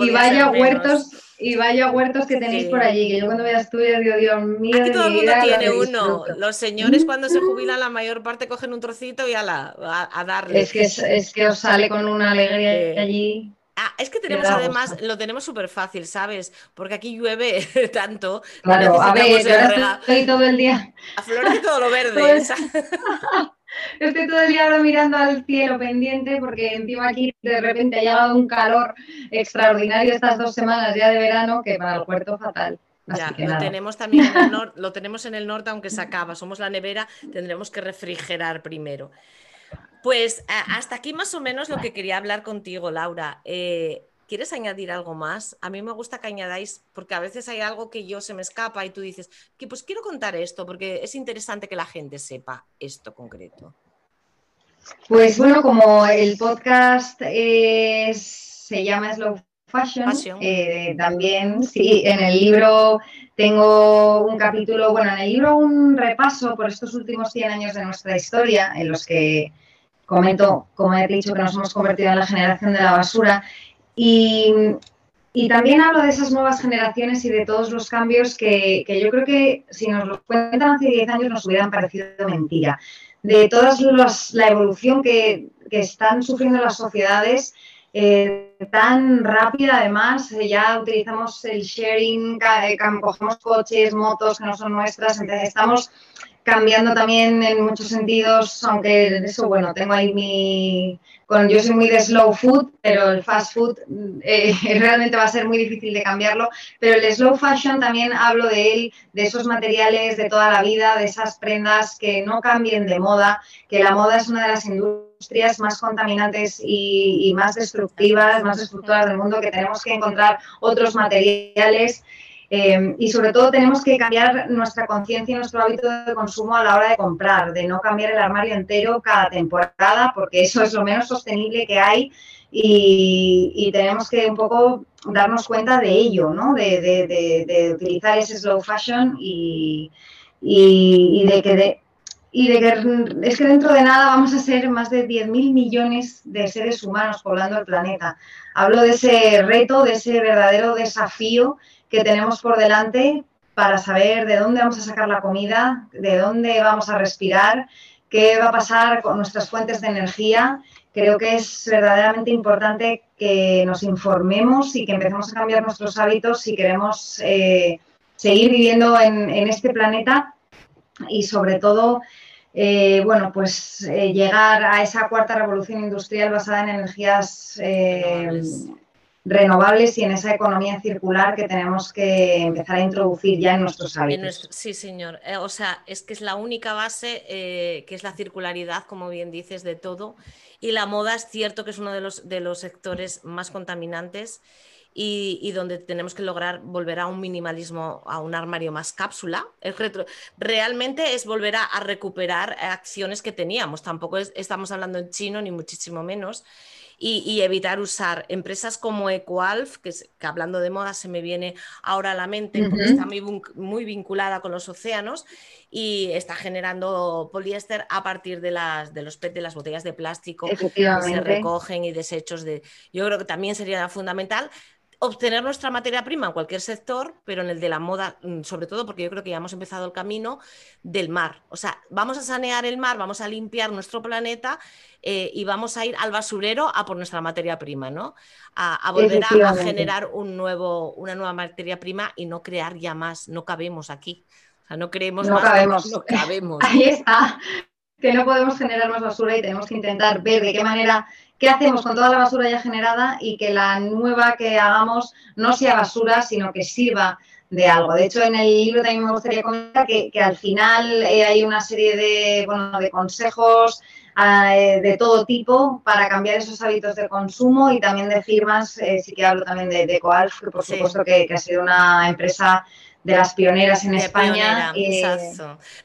y, vaya huertos, y vaya huertos que tenéis por allí, que yo cuando voy a estudiar digo, Dios mío. Aquí todo el mundo tiene uno. Los señores cuando se <laughs> jubilan, la mayor parte cogen un trocito y a, la, a, darle. Es que, es, que os sale con una alegría allí. Ah, es que tenemos además, lo tenemos súper fácil, ¿sabes? Porque aquí llueve <laughs> tanto. Claro, a ver, yo estoy todo el día. A flores todo lo <laughs> verde. <laughs> estoy todo el día ahora mirando al cielo pendiente porque encima aquí de repente ha llegado un calor extraordinario estas dos semanas ya de verano que para el puerto fatal. Ya, lo tenemos también en el norte, lo tenemos en el norte, aunque se acaba. Somos la nevera, tendremos que refrigerar primero. Pues hasta aquí más o menos lo que quería hablar contigo, Laura. Eh, ¿Quieres añadir algo más? A mí me gusta que añadáis, porque a veces hay algo que yo se me escapa y tú dices, que pues quiero contar esto, porque es interesante que la gente sepa esto concreto. Pues bueno, como el podcast se llama Slow fashion. Eh, también, sí, en el libro tengo un capítulo, bueno, en el libro un repaso por estos últimos 100 años de nuestra historia, en los que comento, como he dicho, que nos hemos convertido en la generación de la basura. Y, también hablo de esas nuevas generaciones y de todos los cambios que, que yo creo que si nos los cuentan hace 10 años nos hubieran parecido mentira. De toda la evolución que, que están sufriendo las sociedades, eh, tan rápida además, eh, ya utilizamos el sharing, eh, cogemos coches, motos que no son nuestras, entonces estamos cambiando también en muchos sentidos, aunque eso, bueno, tengo ahí mi... Con, yo soy muy de slow food, pero el fast food eh, <laughs> realmente va a ser muy difícil de cambiarlo. Pero el slow fashion también hablo de él, de esos materiales de toda la vida, de esas prendas que no cambien de moda, que la moda es una de las industrias más contaminantes y, más destructivas, más destructivas del mundo, que tenemos que encontrar otros materiales Em, y sobre todo tenemos que cambiar nuestra conciencia y nuestro hábito de consumo a la hora de comprar, de no cambiar el armario entero cada temporada, porque eso es lo menos sostenible que hay y, tenemos que un poco darnos cuenta de ello, ¿no? de, utilizar ese slow fashion y, de que... y de que es que dentro de nada vamos a ser más de 10.000 millones de seres humanos poblando el planeta. Hablo de ese reto, de ese verdadero desafío que tenemos por delante para saber de dónde vamos a sacar la comida, de dónde vamos a respirar, qué va a pasar con nuestras fuentes de energía. Creo que es verdaderamente importante que nos informemos y que empecemos a cambiar nuestros hábitos si queremos eh, seguir viviendo en, este planeta y sobre todo, eh, bueno, pues eh, llegar a esa cuarta revolución industrial basada en energías y en esa economía circular que tenemos que empezar a introducir ya en nuestros hábitos. sí, señor. Eh, o sea, es que es la única base eh, que es la circularidad, como bien dices, de todo. Y la moda es cierto que es uno de los, de los sectores más contaminantes. Y, donde tenemos que lograr volver a un minimalismo, a un armario más cápsula. realmente es volver a, a, recuperar acciones que teníamos. Tampoco estamos hablando en chino, ni muchísimo menos y, evitar usar empresas como Ecoalf, que, hablando de moda se me viene ahora a la mente, porque está muy, vinculada con los océanos y está generando poliéster a partir de, las, de los PET, de las botellas de plástico que se recogen y desechos de... Yo creo que también sería fundamental obtener nuestra materia prima en cualquier sector, pero en el de la moda, mm, sobre todo porque yo creo que ya hemos empezado el camino del mar. O sea, vamos a sanear el mar, vamos a limpiar nuestro planeta eh, y vamos a ir al basurero a por nuestra materia prima, ¿no? A, volver a, generar un nuevo, una nueva materia prima y no crear ya más. No cabemos aquí. O sea, no creemos no más. Cabemos. No cabemos. <laughs> Ahí está. Que no podemos generar más basura y tenemos que intentar ver de qué manera qué hacemos con toda la basura ya generada y que la nueva que hagamos no sea basura, sino que sirva de algo. De hecho, en el libro también me gustaría comentar que, al final eh, hay una serie de, bueno, de consejos eh, de todo tipo para cambiar esos hábitos de consumo y también de firmas, eh, sí que hablo también de, de Coalf, que por supuesto que, que, ha sido una empresa de las pioneras en España.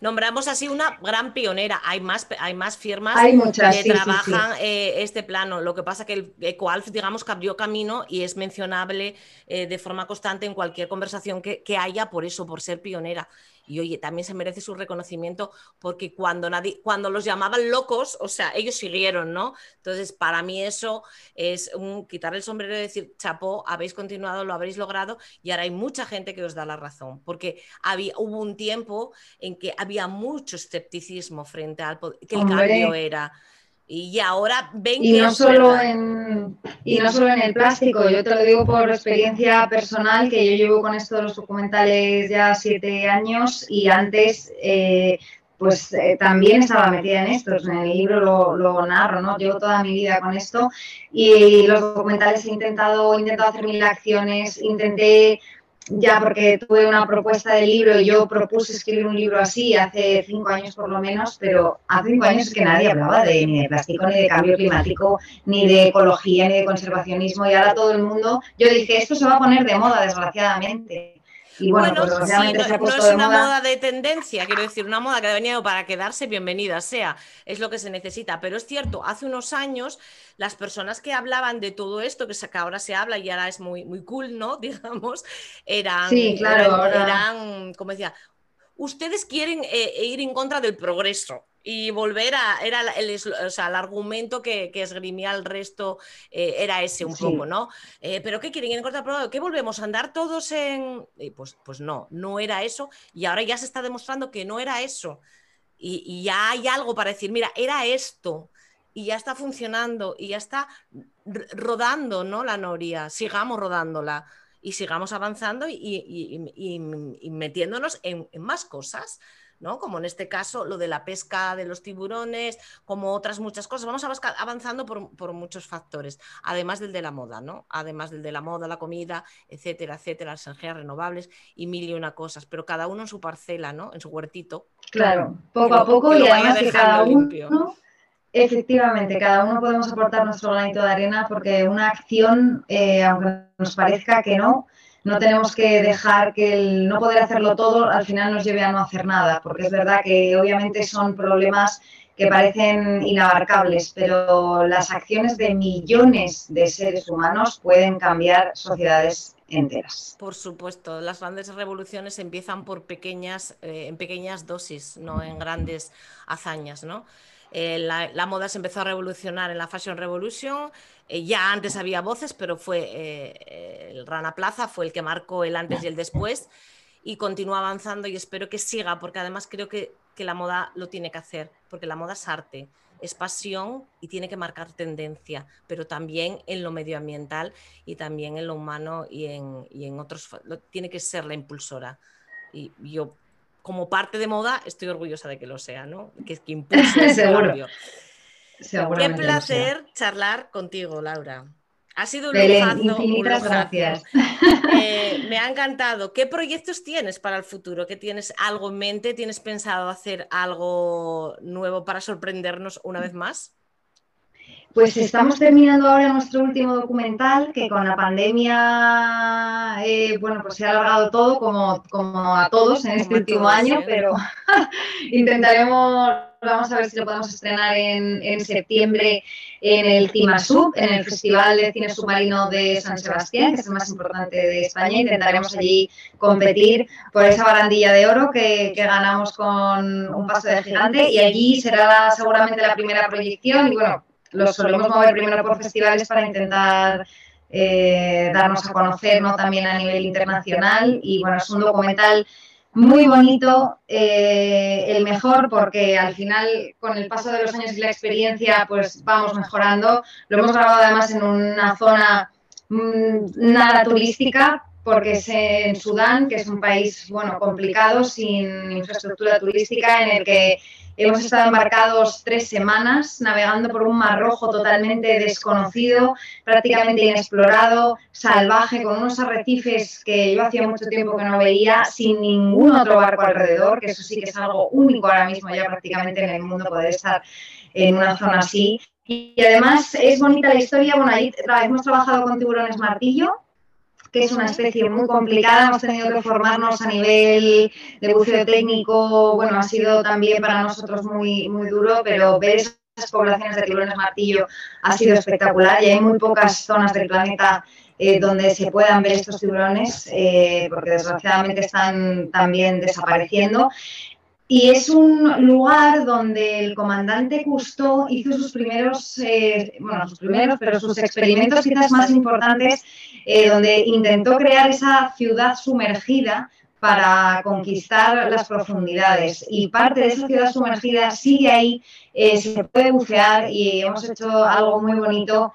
Nombramos así una gran pionera. Hay más, hay más firmas que trabajan eh, este plano. Lo que pasa que el Ecoalf, digamos, cambió camino y es mencionable eh, de forma constante en cualquier conversación que, que haya por eso, por ser pionera. Y oye, también se merece su reconocimiento porque cuando, nadie, cuando los llamaban locos, o sea, ellos siguieron, ¿no? Entonces, para mí eso es un quitar el sombrero y decir, chapó, habéis continuado, lo habéis logrado y ahora hay mucha gente que os da la razón, porque había, hubo un tiempo en que había mucho escepticismo frente al que el cambio era y ahora ven y no solo en y no solo en el plástico yo te lo digo por experiencia personal que yo llevo con esto de los documentales ya siete años y antes eh, pues eh, también estaba metida en esto en el libro lo, lo, narro no llevo toda mi vida con esto y los documentales he intentado he intentado hacer mil acciones intenté ya porque tuve una propuesta de libro, yo propuse escribir un libro así hace cinco años por lo menos, pero hace cinco años que nadie hablaba de, ni de plástico, ni de cambio climático, ni de ecología, ni de conservacionismo, y ahora todo el mundo, yo dije, esto se va a poner de moda, desgraciadamente. Y bueno, pues no, es una moda. de tendencia, quiero decir, una moda que ha venido para quedarse, bienvenida sea, es lo que se necesita. Pero es cierto, hace unos años las personas que hablaban de todo esto, que, ahora se habla y ahora es muy, muy cool, ¿no? <laughs> Digamos, eran, claro, eran, como decía, ustedes quieren eh, ir en contra del progreso y volver a, era el, o sea, el argumento que, que, esgrimía el resto, eh, era ese un poco, ¿no? Eh, pero ¿qué quieren? ¿En ¿Qué volvemos a andar todos en...? pues, pues no, no era eso y ahora ya se está demostrando que no era eso y, y ya hay algo para decir, mira, era esto y ya está funcionando y ya está rodando, ¿no? La noria, sigamos rodándola y sigamos avanzando y, y metiéndonos en, en más cosas. Como en este caso lo de la pesca de los tiburones, como otras muchas cosas. Vamos avanzando por, muchos factores, además del de la moda, ¿no? Además del de la moda, la comida, etcétera, etcétera, las energías renovables y mil y una cosas, pero cada uno en su parcela, ¿no? En su huertito. Claro, poco a poco y además que cada uno... Efectivamente, cada uno podemos aportar nuestro granito de arena porque una acción, eh, aunque nos parezca que no, no tenemos que dejar que el no poder hacerlo todo al final nos lleve a no hacer nada, porque es verdad que obviamente son problemas que parecen inabarcables, pero las acciones de millones de seres humanos pueden cambiar sociedades enteras. Por supuesto, las grandes revoluciones empiezan por pequeñas, eh, en pequeñas dosis, no en grandes hazañas, ¿no? Eh, la, moda se empezó a revolucionar en la Fashion Revolution. Eh, ya antes había voces, pero fue eh, el Rana Plaza, fue el que marcó el antes y el después. Y continúa avanzando y espero que siga, porque además creo que, que la moda lo tiene que hacer, porque la moda es arte, es pasión y tiene que marcar tendencia, pero también en lo medioambiental y también en lo humano y en, y en otros, tiene que ser la impulsora. Y yo como parte de moda, estoy orgullosa de que lo sea, ¿no? Que, que impulse ese <laughs> cambio. Qué placer charlar contigo, Laura. Ha sido un lujazo. gracias. Eh, <laughs> me ha encantado. ¿Qué proyectos tienes para el futuro? ¿Qué tienes algo en mente? ¿Tienes pensado hacer algo nuevo para sorprendernos una vez más? Pues estamos terminando ahora nuestro último documental, que con la pandemia, eh, bueno, pues se ha alargado todo como, como a todos en este último año, pero <laughs> intentaremos, vamos a ver si lo podemos estrenar en, en septiembre en el CIMASUB, en el Festival de Cine Submarino de San Sebastián, que es el más importante de España. Intentaremos allí competir por esa barandilla de oro que, que ganamos con un paso de gigante y allí será seguramente la primera proyección y bueno, lo solemos mover primero por festivales para intentar eh, darnos a conocer ¿no? también a nivel internacional. Y bueno, es un documental muy bonito, eh, el mejor porque al final con el paso de los años y la experiencia pues vamos mejorando. Lo hemos grabado además en una zona mm, nada turística porque es en Sudán, que es un país bueno complicado, sin infraestructura turística, en el que Hemos estado embarcados tres semanas navegando por un mar rojo totalmente desconocido, prácticamente inexplorado, salvaje, con unos arrecifes que yo hacía mucho tiempo que no veía, sin ningún otro barco alrededor, que eso sí que es algo único ahora mismo ya prácticamente en el mundo poder estar en una zona así. Y además es bonita la historia, bueno, ahí hemos trabajado con tiburones martillo, que es una especie muy complicada. Hemos tenido que formarnos a nivel de buceo técnico. Bueno, ha sido también para nosotros muy, muy duro, pero ver esas poblaciones de tiburones martillo ha sido espectacular y hay muy pocas zonas del planeta eh, donde se puedan ver estos tiburones, eh, porque desgraciadamente están también desapareciendo. Y es un lugar donde el comandante Cousteau hizo sus primeros, eh, bueno, sus primeros, pero sus experimentos quizás más importantes, eh, donde intentó crear esa ciudad sumergida para conquistar las profundidades. Y parte de esa ciudad sumergida sigue ahí, eh, se puede bucear y hemos hecho algo muy bonito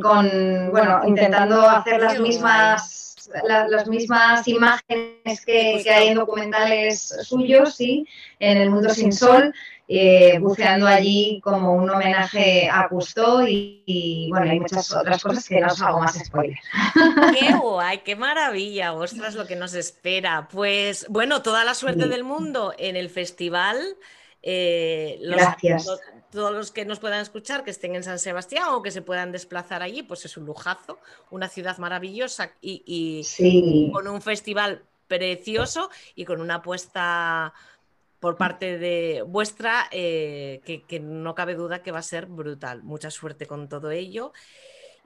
con, bueno, intentando hacer las mismas las mismas imágenes que, hay en documentales suyos, sí, en el mundo sin sol, eh, buceando allí como un homenaje a Cousteau y, bueno, hay muchas otras cosas que no os hago más spoiler. <laughs> ¡Qué guay! ¡Qué maravilla! ¡Ostras, lo que nos espera! Pues bueno, toda la suerte del mundo en el festival. Eh, Gracias todos los que nos puedan escuchar, que estén en San Sebastián o que se puedan desplazar allí, pues es un lujazo, una ciudad maravillosa y, con un festival precioso y con una apuesta por parte de vuestra eh, que, no cabe duda que va a ser brutal. Mucha suerte con todo ello.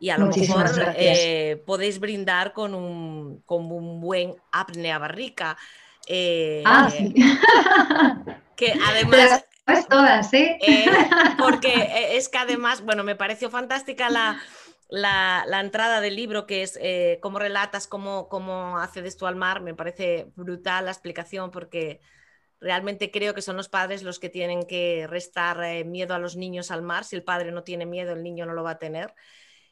Y a lo mejor eh, podéis brindar con un, con un buen apnea barrica. Eh, ah, sí. que <laughs> además pues todas, ¿sí? Eh, <laughs> porque eh, es que además, bueno, me pareció fantástica la, la, entrada del libro, que es eh, cómo relatas, cómo, cómo accedes tú al mar. Me parece brutal la explicación porque realmente creo que son los padres los que tienen que restar miedo a los niños al mar. Si el padre no tiene miedo, el niño no lo va a tener.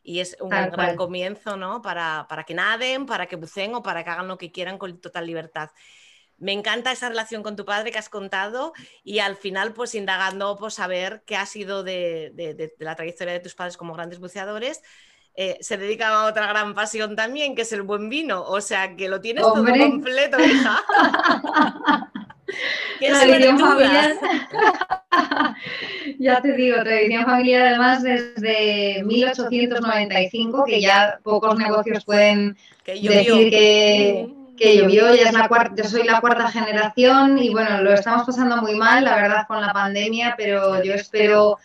Y es un gran comienzo, ¿no? Para, para que naden, para que buceen o para que hagan lo que quieran con total libertad me encanta esa relación con tu padre que has contado y al final, pues indagando, pues saber qué ha sido de, la trayectoria de tus padres como grandes buceadores. Eh, se dedica a otra gran pasión también, que es el buen vino. O sea, que lo tienes todo completo, hija. <laughs> tradición familiar. <laughs> ya te digo, tradición familiar además desde 1895, que ya pocos negocios pueden decir que que llovió, ya es la cuarta, yo soy la cuarta generación y bueno, lo estamos pasando muy mal, la verdad, con la pandemia, pero yo espero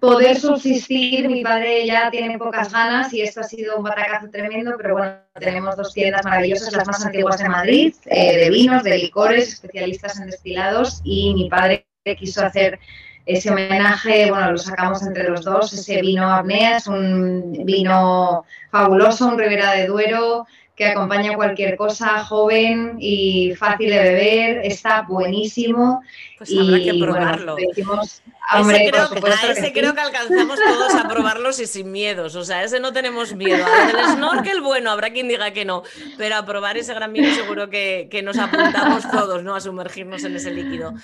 poder subsistir. Mi padre ya tiene pocas ganas y esto ha sido un batacazo tremendo, pero bueno, tenemos dos tiendas maravillosas, las más antiguas de Madrid, eh, de vinos, de licores, especialistas en destilados y mi padre quiso hacer ese homenaje, bueno, lo sacamos entre los dos, ese vino apnea, es un vino fabuloso, un Ribera de Duero, que acompaña cualquier cosa, joven y fácil de beber, está buenísimo. Pues habrá que probarlo. ese creo, que, a ese creo que alcanzamos todos a probarlos y sin miedos, o sea, ese no tenemos miedo. El snorkel, bueno, habrá quien diga que no, pero a probar ese gran vino seguro que, que nos apuntamos todos, ¿no? A sumergirnos en ese líquido.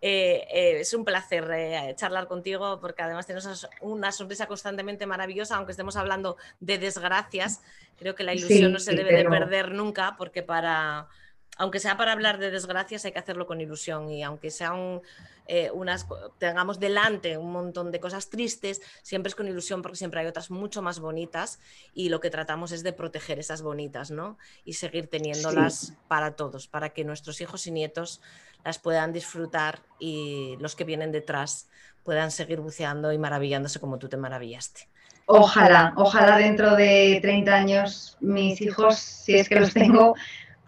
Eh, eh, es un placer eh, charlar contigo porque además tienes una sonrisa constantemente maravillosa, aunque estemos hablando de desgracias. Creo que la ilusión no se debe de perder nunca porque para, aunque sea para hablar de desgracias, hay que hacerlo con ilusión y aunque sea unas, tengamos delante un montón de cosas tristes, siempre es con ilusión porque siempre hay otras mucho más bonitas y lo que tratamos es de proteger esas bonitas, ¿no? Y seguir teniéndolas para todos, para que nuestros hijos y nietos las puedan disfrutar y los que vienen detrás puedan seguir buceando y maravillándose como tú te maravillaste. Ojalá, ojalá dentro de 30 años mis hijos, si es que los tengo,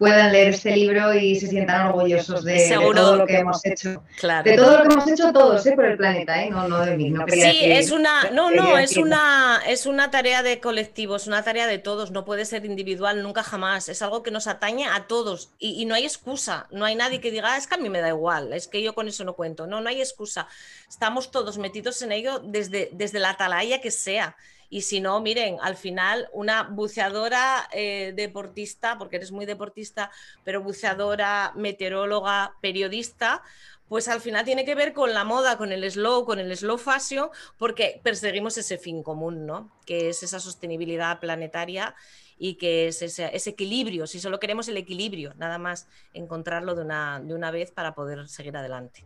puedan leer este libro y se sientan orgullosos de, todo lo que hemos hecho. De todo lo que hemos hecho todos, ¿eh? por el planeta, ¿eh? no, no de mí. No sí, es una, no, no, es una, es una tarea de colectivo, es una tarea de todos, no puede ser individual nunca jamás, es algo que nos atañe a todos y, no hay excusa, no hay nadie que diga, ah, es que a mí me da igual, es que yo con eso no cuento, no, no hay excusa, estamos todos metidos en ello desde, desde la atalaya que sea. Y si no, miren, al final una buceadora eh, deportista, porque eres muy deportista, pero buceadora, meteoróloga, periodista, pues al final tiene que ver con la moda, con el slow, con el slow fashion, porque perseguimos ese fin común, ¿no? Que es esa sostenibilidad planetaria y que es ese, equilibrio, si solo queremos el equilibrio, nada más encontrarlo de una, de una vez para poder seguir adelante.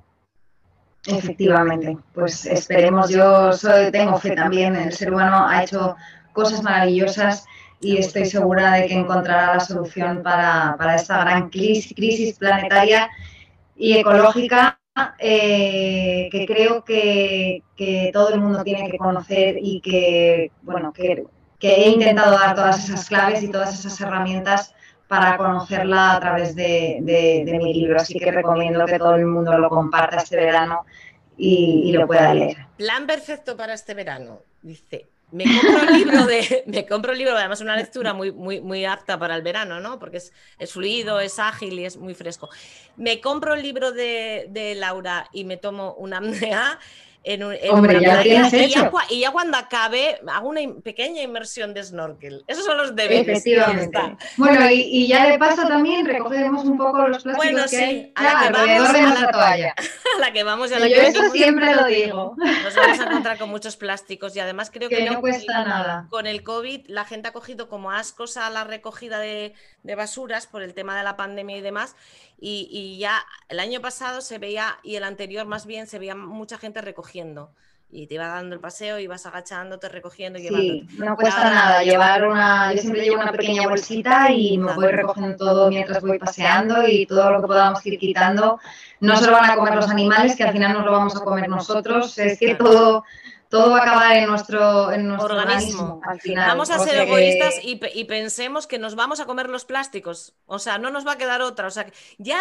Efectivamente, pues esperemos, yo soy, tengo fe también, el ser humano ha hecho cosas maravillosas y estoy segura de que encontrará la solución para, esta gran crisis, planetaria y ecológica eh, que creo que, todo el mundo tiene que conocer y que, bueno, que, que he intentado dar todas esas claves y todas esas herramientas para conocerla a través de, mi libro. Así que recomiendo que todo el mundo lo comparta este verano y, lo pueda leer. Plan perfecto para este verano. Dice, me compro un <laughs> libro además una lectura muy, muy, muy apta para el verano, ¿no? Porque es, fluido, es ágil y es muy fresco. Me compro el libro de, Laura y me tomo una <laughs> amnea en, Hombre, ya y, ya, cuando acabe hago una pequeña inmersión de snorkel. Esos son los deberes. Efectivamente. Bueno, y, ya de paso también recogemos un poco los plásticos bueno, sí, que hay a la que vamos, de la toalla. <laughs> A la que vamos a la Yo eso siempre lo digo. Nos vamos a <laughs> encontrar con muchos plásticos y además creo que, no, cuesta nada. Con el COVID la gente ha cogido como ascos a la recogida de, de basuras por el tema de la pandemia y demás y, ya el año pasado se veía, y el anterior más bien, se veía mucha gente recogiendo. y te iba dando el paseo, ibas agachándote, recogiendo y Sí, no cuesta nada llevar una, yo siempre llevo una pequeña bolsita y me voy recogiendo todo mientras voy paseando y todo lo que podamos ir quitando. No se lo van a comer los animales, que al final nos lo vamos a comer nosotros. Es que todo, todo va a acabar en nuestro, en nuestro organismo. al final. Vamos a ser egoístas y, pensemos que nos vamos a comer los plásticos. O sea, no nos va a quedar otra. O sea, ya,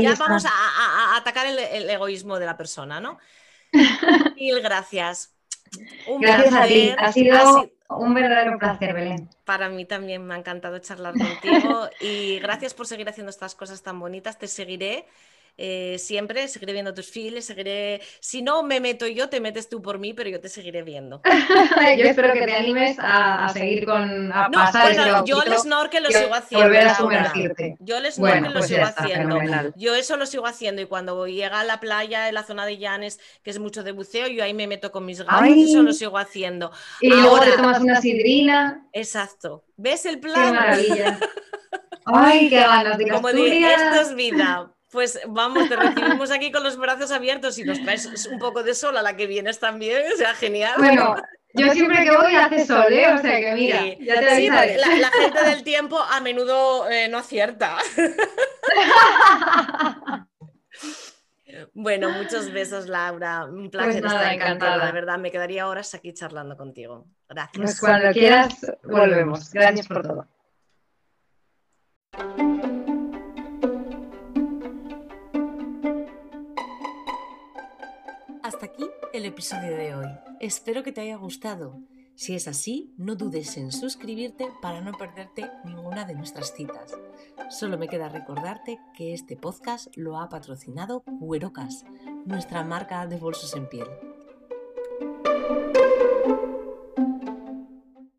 ya vamos a, atacar el, egoísmo de la persona, ¿no? <laughs> Mil gracias. Un gracias a ti. Ha sido, un verdadero placer, Belén. Para mí también me ha encantado charlar contigo y gracias por seguir haciendo estas cosas tan bonitas. Te seguiré eh, siempre, seguiré viendo tus files, seguiré, si no me meto yo, te metes tú por mí, pero yo te seguiré viendo. <laughs> <laughs> yo espero que te animes a, seguir con a pasar bueno, yo el snorkel lo sigo haciendo. Volver a sumergirte. Yo el snorkel lo pues sigo haciendo. Yo eso lo sigo haciendo y cuando llega a la playa en la zona de Llanes, que es mucho de buceo, yo ahí me meto con mis gatos y eso lo sigo haciendo. Y luego te tomas una sidrina. Exacto. ¿Ves el plan? Qué maravilla. <laughs> Ay, qué ganas de Como digo, esto es vida pues vamos, te recibimos <laughs> aquí con los brazos abiertos y nos traes un poco de sol a la que vienes también, o sea, genial. Bueno, yo siempre que voy hace sol, ¿eh? O sea que mira, ya te sí, la, la, gente del <laughs> tiempo a menudo eh, no acierta. <laughs> Bueno, muchos besos, Laura. Un pues placer estar encantada. De verdad, me quedaría horas aquí charlando contigo. Gracias. Pues cuando quieras, volvemos. Gracias por todo. El episodio de hoy. Espero que te haya gustado. Si es así, no dudes en suscribirte para no perderte ninguna de nuestras citas. Solo me queda recordarte que este podcast lo ha patrocinado Cuerocas, nuestra marca de bolsos en piel.